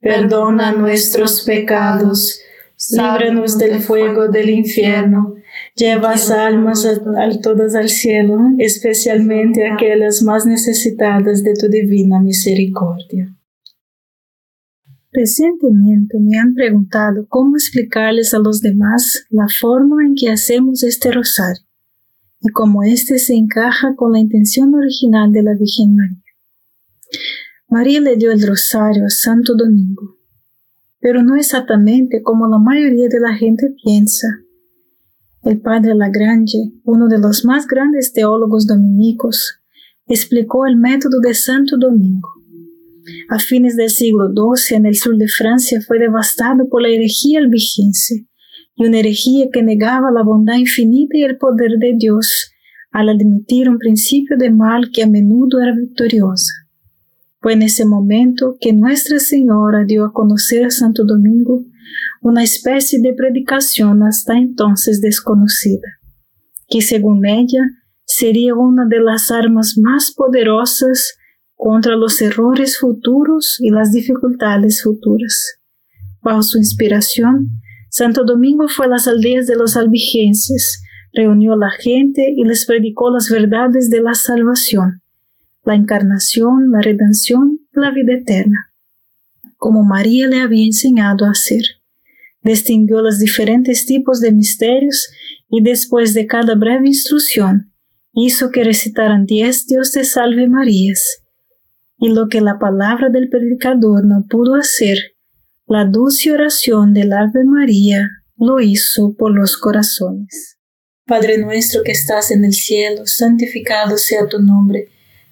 perdona nuestros pecados, líbranos del fuego del infierno, lleva almas a, todas al cielo, especialmente aquellas más necesitadas de tu divina misericordia. Recientemente me han preguntado cómo explicarles a los demás la forma en que hacemos este rosario y cómo éste se encaja con la intención original de la Virgen María. María le dio el rosario a Santo Domingo, pero no exactamente como la mayoría de la gente piensa. El padre Lagrange, uno de los más grandes teólogos dominicos, explicó el método de Santo Domingo. A fines del siglo XII en el sur de Francia fue devastado por la herejía albigense, y una herejía que negaba la bondad infinita y el poder de Dios al admitir un principio de mal que a menudo era victoriosa. Fue en ese momento que Nuestra Señora dio a conocer a Santo Domingo una especie de predicación hasta entonces desconocida, que según ella sería una de las armas más poderosas contra los errores futuros y las dificultades futuras. Bajo su inspiración, Santo Domingo fue a las aldeas de los albigenses, reunió a la gente y les predicó las verdades de la salvación la encarnación, la redención, la vida eterna, como María le había enseñado a hacer. Distinguió los diferentes tipos de misterios y después de cada breve instrucción, hizo que recitaran diez Dios te salve Marías. Y lo que la palabra del predicador no pudo hacer, la dulce oración del Ave María lo hizo por los corazones. Padre nuestro que estás en el cielo, santificado sea tu nombre.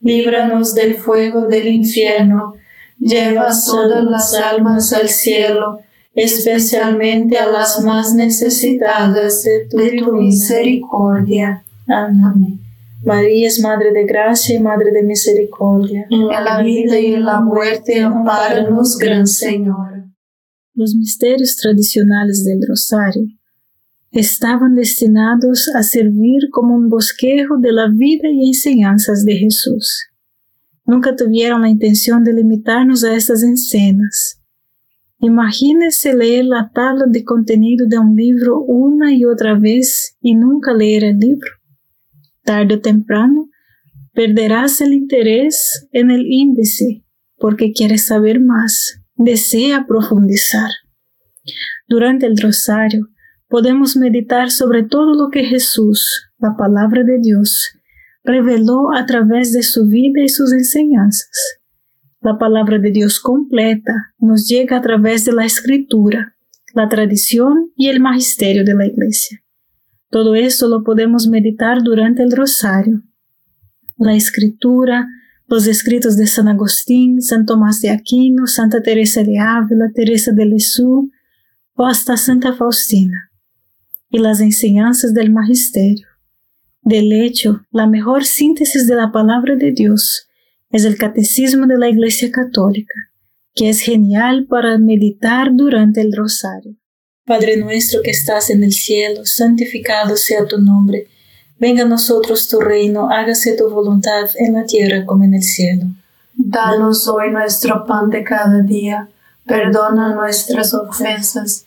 líbranos del fuego del infierno, lleva todas las almas al cielo, especialmente a las más necesitadas de tu, misericordia. Amén. María es Madre de Gracia y Madre de Misericordia. En la vida y en la muerte, amparanos, Gran Señor. Los misterios tradicionales del Rosario estaban destinados a servir como un bosquejo de la vida y enseñanzas de Jesús. Nunca tuvieron la intención de limitarnos a estas escenas Imagínese leer la tabla de contenido de un libro una y otra vez y nunca leer el libro. Tarde o temprano, perderás el interés en el índice porque quieres saber más, desea profundizar. Durante el rosario, podemos meditar sobre todo lo que Jesús, la palabra de Dios, reveló a través de su vida y sus enseñanzas. La palabra de Dios completa nos llega a través de la escritura, la tradición y el magisterio de la Iglesia. Todo esto lo podemos meditar durante el rosario. La escritura, los escritos de San Agustín, San Tomás de Aquino, Santa Teresa de Ávila, Teresa de Lisieux o hasta Santa Faustina, y las enseñanzas del magisterio. Del hecho, la mejor síntesis de la palabra de Dios es el catecismo de la Iglesia Católica, que es genial para meditar durante el rosario. Padre nuestro que estás en el cielo, santificado sea tu nombre. Venga a nosotros tu reino, hágase tu voluntad en la tierra como en el cielo. Danos hoy nuestro pan de cada día. Perdona nuestras ofensas,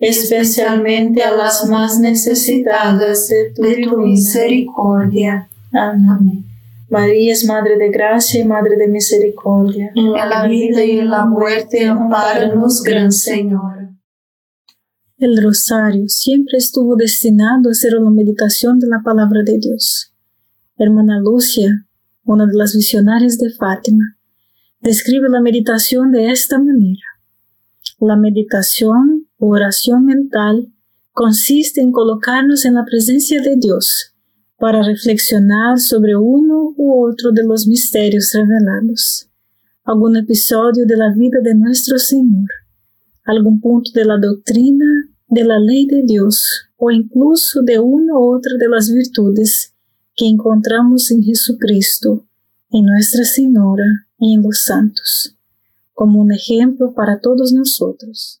especialmente a las más necesitadas de tu, misericordia. Amén. María es Madre de Gracia y Madre de Misericordia. En la vida y en la muerte, amparanos, Gran Señor. El rosario siempre estuvo destinado a ser una meditación de la palabra de Dios. Hermana Lucia, una de las visionarias de Fátima, describe la meditación de esta manera. La meditación oración mental consiste en colocarnos en la presencia de Dios para reflexionar sobre uno u otro de los misterios revelados. algún episodio de la vida de nuestro Señor, algún punto de la doctrina, de la ley de Dios o incluso de una u otra de las virtudes que encontramos en Jesucristo, en Nuestra Señora y en los santos, como un ejemplo para todos nosotros.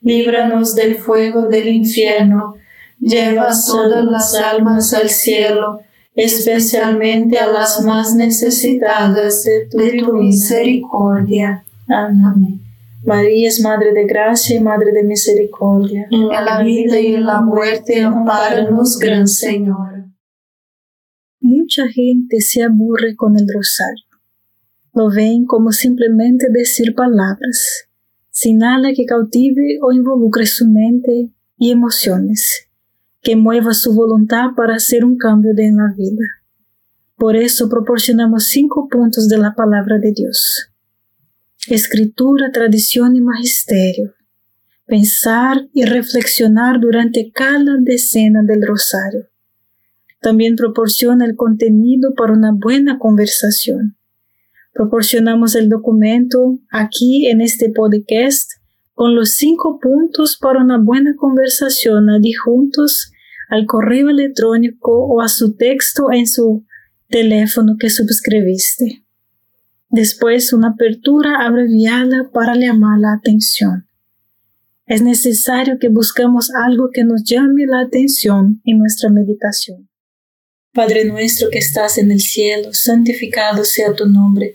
líbranos del fuego del infierno, lleva todas las almas al cielo, especialmente a las más necesitadas de tu, misericordia. Amén. María es Madre de Gracia y Madre de Misericordia. En la vida y en la muerte, amparanos, Gran Señor. Mucha gente se aburre con el rosario. Lo ven como simplemente decir palabras, sin nada que cautive o involucre su mente y emociones que mueva su voluntad para hacer un cambio de la vida. Por eso proporcionamos cinco puntos de la palabra de Dios. Escritura, tradición y magisterio. Pensar y reflexionar durante cada decena del rosario. También proporciona el contenido para una buena conversación. Proporcionamos el documento aquí en este podcast con los cinco puntos para una buena conversación adjuntos al correo electrónico o a su texto en su teléfono que suscribiste. Después una apertura abreviada para llamar la atención. Es necesario que buscamos algo que nos llame la atención en nuestra meditación. Padre nuestro que estás en el cielo, santificado sea tu nombre.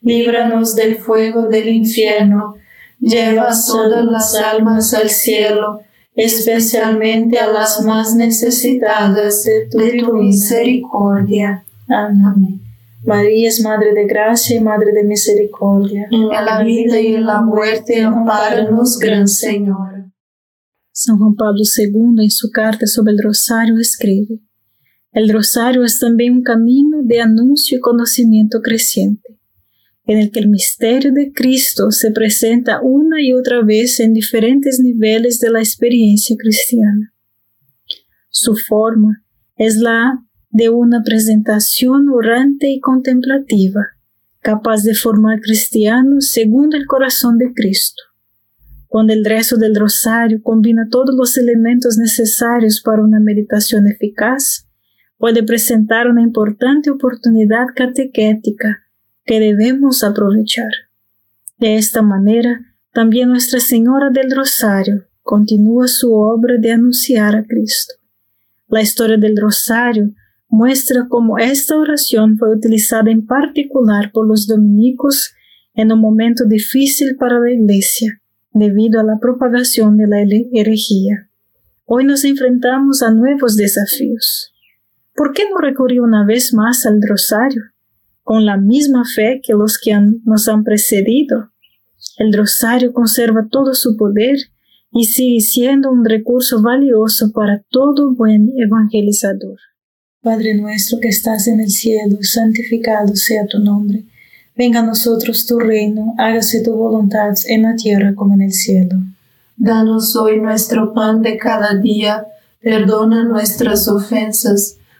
líbranos del fuego del infierno, lleva todas las almas al cielo, especialmente a las más necesitadas de tu, misericordia. Amén. María es Madre de Gracia y Madre de Misericordia. En la vida y en la muerte, amparanos, Gran Señor. San Juan Pablo II, en su carta sobre el rosario, escribe, El rosario es también un camino de anuncio y conocimiento creciente en el que el misterio de Cristo se presenta una y otra vez en diferentes niveles de la experiencia cristiana. Su forma es la de una presentación orante y contemplativa, capaz de formar cristianos según el corazón de Cristo, cuando el rezo del rosario combina todos los elementos necesarios para una meditación eficaz, puede presentar una importante oportunidad catequética que debemos aprovechar. De esta manera, también Nuestra Señora del Rosario continúa su obra de anunciar a Cristo. La historia del Rosario muestra cómo esta oración fue utilizada en particular por los dominicos en un momento difícil para la Iglesia debido a la propagación de la herejía. Hoy nos enfrentamos a nuevos desafíos. ¿Por qué no recurrir una vez más al rosario? Con la misma fe que los que nos han precedido. El rosario conserva todo su poder y sigue siendo un recurso valioso para todo buen evangelizador. Padre nuestro que estás en el cielo, santificado sea tu nombre Venga a nosotros tu reino, hágase tu voluntad en la tierra como en el cielo. Danos hoy nuestro pan de cada día, perdona nuestras ofensas,